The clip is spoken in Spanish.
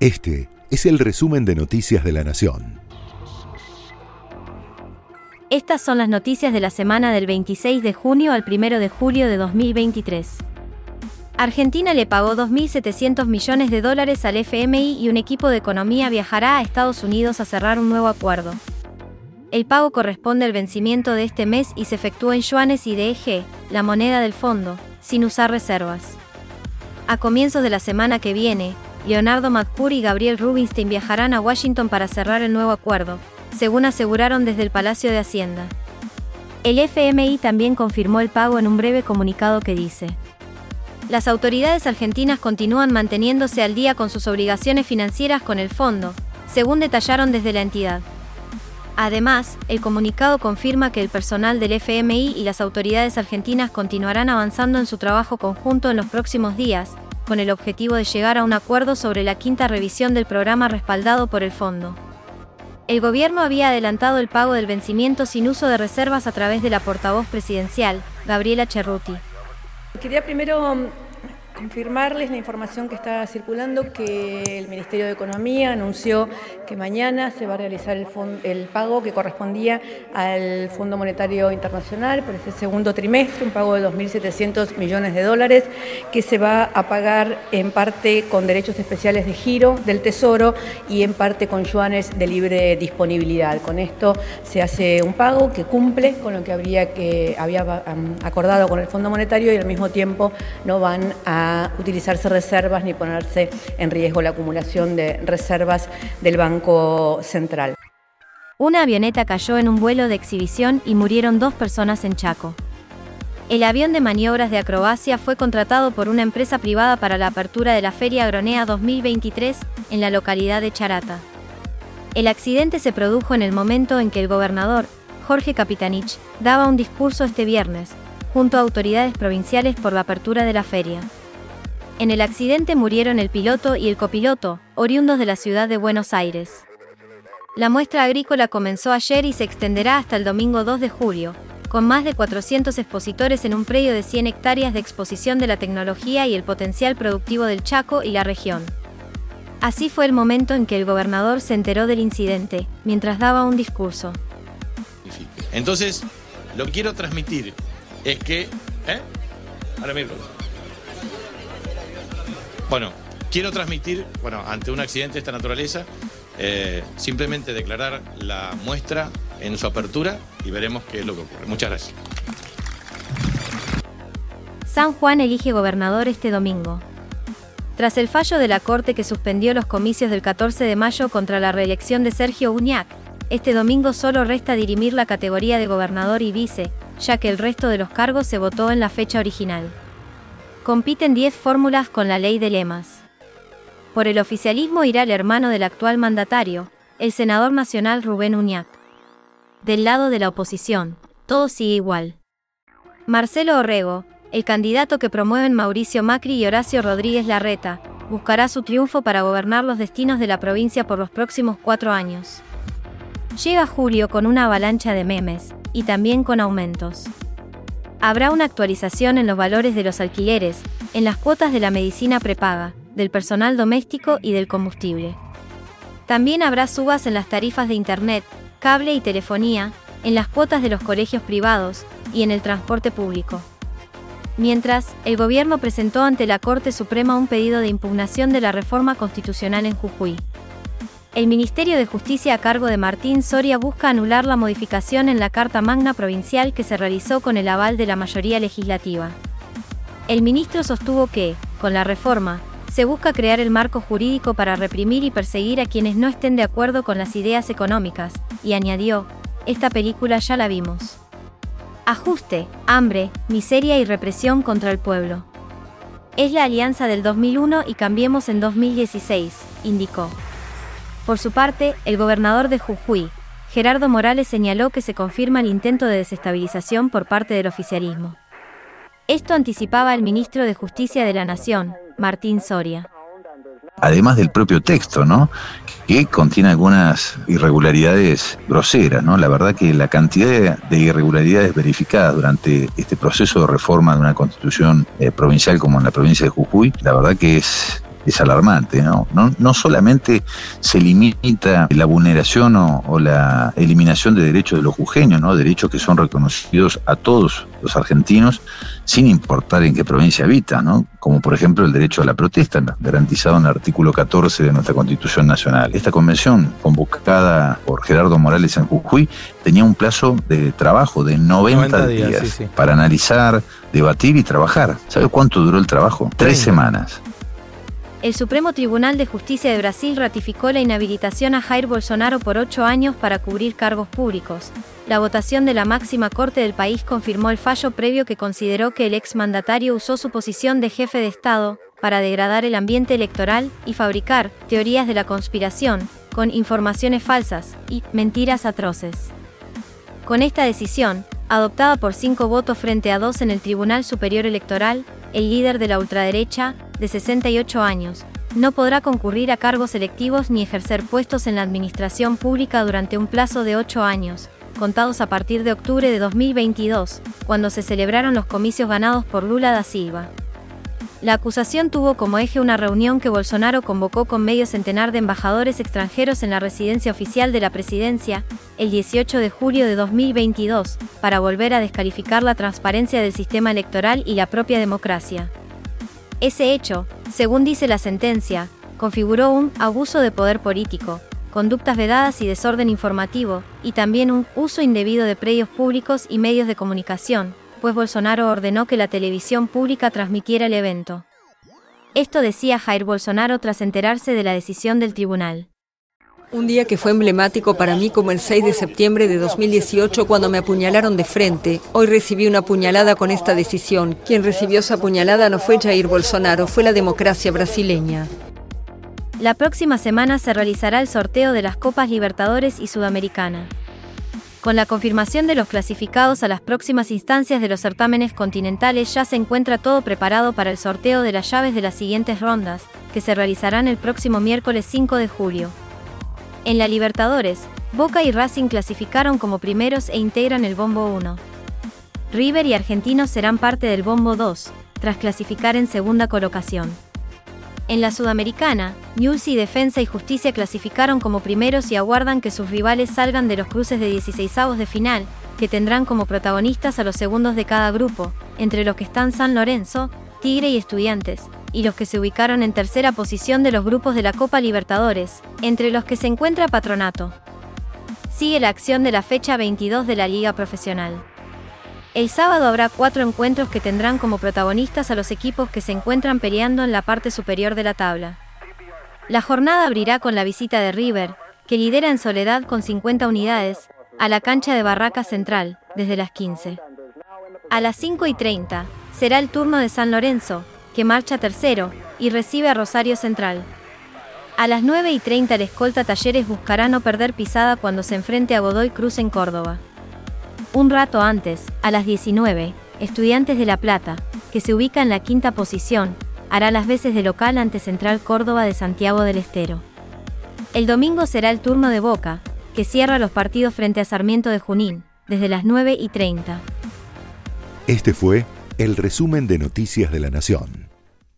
Este es el resumen de Noticias de la Nación. Estas son las noticias de la semana del 26 de junio al 1 de julio de 2023. Argentina le pagó 2.700 millones de dólares al FMI y un equipo de economía viajará a Estados Unidos a cerrar un nuevo acuerdo. El pago corresponde al vencimiento de este mes y se efectúa en yuanes y DEG, la moneda del fondo, sin usar reservas. A comienzos de la semana que viene, Leonardo Madpur y Gabriel Rubinstein viajarán a Washington para cerrar el nuevo acuerdo, según aseguraron desde el Palacio de Hacienda. El FMI también confirmó el pago en un breve comunicado que dice, las autoridades argentinas continúan manteniéndose al día con sus obligaciones financieras con el fondo, según detallaron desde la entidad. Además, el comunicado confirma que el personal del FMI y las autoridades argentinas continuarán avanzando en su trabajo conjunto en los próximos días, con el objetivo de llegar a un acuerdo sobre la quinta revisión del programa respaldado por el fondo. El gobierno había adelantado el pago del vencimiento sin uso de reservas a través de la portavoz presidencial, Gabriela Cerruti. Quería primero confirmarles la información que está circulando, que el Ministerio de Economía anunció que mañana se va a realizar el, pago que correspondía al Fondo Monetario Internacional por este segundo trimestre, un pago de 2.700 millones de dólares, que se va a pagar en parte con derechos especiales de giro del Tesoro y en parte con yuanes de libre disponibilidad. Con esto se hace un pago que cumple con lo que habría que había acordado con el Fondo Monetario y al mismo tiempo no van a utilizarse reservas ni ponerse en riesgo la acumulación de reservas del Banco Central. Una avioneta cayó en un vuelo de exhibición y murieron dos personas en Chaco. El avión de maniobras de acrobacia fue contratado por una empresa privada para la apertura de la Feria Agronea 2023 en la localidad de Charata. El accidente se produjo en el momento en que el gobernador, Jorge Capitanich, daba un discurso este viernes, junto a autoridades provinciales por la apertura de la feria. En el accidente murieron el piloto y el copiloto, oriundos de la ciudad de Buenos Aires. La muestra agrícola comenzó ayer y se extenderá hasta el domingo 2 de julio, con más de 400 expositores en un predio de 100 hectáreas de exposición de la tecnología y el potencial productivo del Chaco y la región. Así fue el momento en que el gobernador se enteró del incidente, mientras daba un discurso. Entonces, lo que quiero transmitir es que... ¿eh? Ahora mismo. Bueno, quiero transmitir, bueno, ante un accidente de esta naturaleza, eh, simplemente declarar la muestra en su apertura y veremos qué es lo que ocurre. Muchas gracias. San Juan elige gobernador este domingo. Tras el fallo de la Corte que suspendió los comicios del 14 de mayo contra la reelección de Sergio Uñac, este domingo solo resta dirimir la categoría de gobernador y vice, ya que el resto de los cargos se votó en la fecha original. Compiten 10 fórmulas con la ley de lemas. Por el oficialismo irá el hermano del actual mandatario, el senador nacional Rubén Uñac. Del lado de la oposición, todo sigue igual. Marcelo Orrego, el candidato que promueven Mauricio Macri y Horacio Rodríguez Larreta, buscará su triunfo para gobernar los destinos de la provincia por los próximos cuatro años. Llega julio con una avalancha de memes, y también con aumentos. Habrá una actualización en los valores de los alquileres, en las cuotas de la medicina prepaga, del personal doméstico y del combustible. También habrá subas en las tarifas de Internet, cable y telefonía, en las cuotas de los colegios privados y en el transporte público. Mientras, el gobierno presentó ante la Corte Suprema un pedido de impugnación de la reforma constitucional en Jujuy. El Ministerio de Justicia a cargo de Martín Soria busca anular la modificación en la Carta Magna Provincial que se realizó con el aval de la mayoría legislativa. El ministro sostuvo que, con la reforma, se busca crear el marco jurídico para reprimir y perseguir a quienes no estén de acuerdo con las ideas económicas, y añadió, esta película ya la vimos. Ajuste, hambre, miseria y represión contra el pueblo. Es la alianza del 2001 y cambiemos en 2016, indicó. Por su parte, el gobernador de Jujuy, Gerardo Morales señaló que se confirma el intento de desestabilización por parte del oficialismo. Esto anticipaba el ministro de Justicia de la Nación, Martín Soria. Además del propio texto, ¿no? Que contiene algunas irregularidades groseras, ¿no? La verdad que la cantidad de irregularidades verificadas durante este proceso de reforma de una constitución eh, provincial como en la provincia de Jujuy, la verdad que es es alarmante, ¿no? ¿no? No solamente se limita la vulneración o, la eliminación de derechos de los jujeños, ¿no? Derechos que son reconocidos a todos los argentinos, sin importar en qué provincia habita, ¿no? Como por ejemplo el derecho a la protesta, garantizado en el artículo 14 de nuestra Constitución Nacional. Esta convención, convocada por Gerardo Morales en Jujuy, tenía un plazo de trabajo de 90, días, para analizar, debatir y trabajar. ¿Sabe cuánto duró el trabajo? Tres semanas. El Supremo Tribunal de Justicia de Brasil ratificó la inhabilitación a Jair Bolsonaro por ocho años para cubrir cargos públicos. La votación de la máxima corte del país confirmó el fallo previo que consideró que el exmandatario usó su posición de jefe de Estado para degradar el ambiente electoral y fabricar teorías de la conspiración, con informaciones falsas y mentiras atroces. Con esta decisión, adoptada por cinco votos frente a dos en el Tribunal Superior Electoral, el líder de la ultraderecha, de 68 años, no podrá concurrir a cargos electivos ni ejercer puestos en la administración pública durante un plazo de ocho años, contados a partir de octubre de 2022, cuando se celebraron los comicios ganados por Lula da Silva. La acusación tuvo como eje una reunión que Bolsonaro convocó con medio centenar de embajadores extranjeros en la residencia oficial de la presidencia, el 18 de julio de 2022, para volver a descalificar la transparencia del sistema electoral y la propia democracia. Ese hecho, según dice la sentencia, configuró un abuso de poder político, conductas vedadas y desorden informativo, y también un uso indebido de predios públicos y medios de comunicación, pues Bolsonaro ordenó que la televisión pública transmitiera el evento. Esto decía Jair Bolsonaro tras enterarse de la decisión del tribunal. Un día que fue emblemático para mí como el 6 de septiembre de 2018 cuando me apuñalaron de frente. Hoy recibí una puñalada con esta decisión. Quien recibió esa puñalada no fue Jair Bolsonaro, fue la democracia brasileña. La próxima semana se realizará el sorteo de las Copas Libertadores y Sudamericana. Con la confirmación de los clasificados a las próximas instancias de los certámenes continentales ya se encuentra todo preparado para el sorteo de las llaves de las siguientes rondas, que se realizarán el próximo miércoles 5 de julio. En la Libertadores, Boca y Racing clasificaron como primeros e integran el Bombo 1. River y Argentinos serán parte del Bombo 2, tras clasificar en segunda colocación. En la Sudamericana, News y Defensa y Justicia clasificaron como primeros y aguardan que sus rivales salgan de los cruces de 16avos de final, que tendrán como protagonistas a los segundos de cada grupo, entre los que están San Lorenzo, Tigre y Estudiantes, y los que se ubicaron en tercera posición de los grupos de la Copa Libertadores, entre los que se encuentra Patronato. Sigue la acción de la fecha 22 de la Liga Profesional. El sábado habrá cuatro encuentros que tendrán como protagonistas a los equipos que se encuentran peleando en la parte superior de la tabla. La jornada abrirá con la visita de River, que lidera en soledad con 50 unidades, a la cancha de Barraca Central, desde las 15. A las 5 y 30, será el turno de San Lorenzo, que marcha tercero, y recibe a Rosario Central. A las 9 y 30 el escolta Talleres buscará no perder pisada cuando se enfrente a Godoy Cruz en Córdoba. Un rato antes, a las 19, Estudiantes de La Plata, que se ubica en la quinta posición, hará las veces de local ante Central Córdoba de Santiago del Estero. El domingo será el turno de Boca, que cierra los partidos frente a Sarmiento de Junín, desde las 9 y 30. Este fue el resumen de Noticias de la Nación.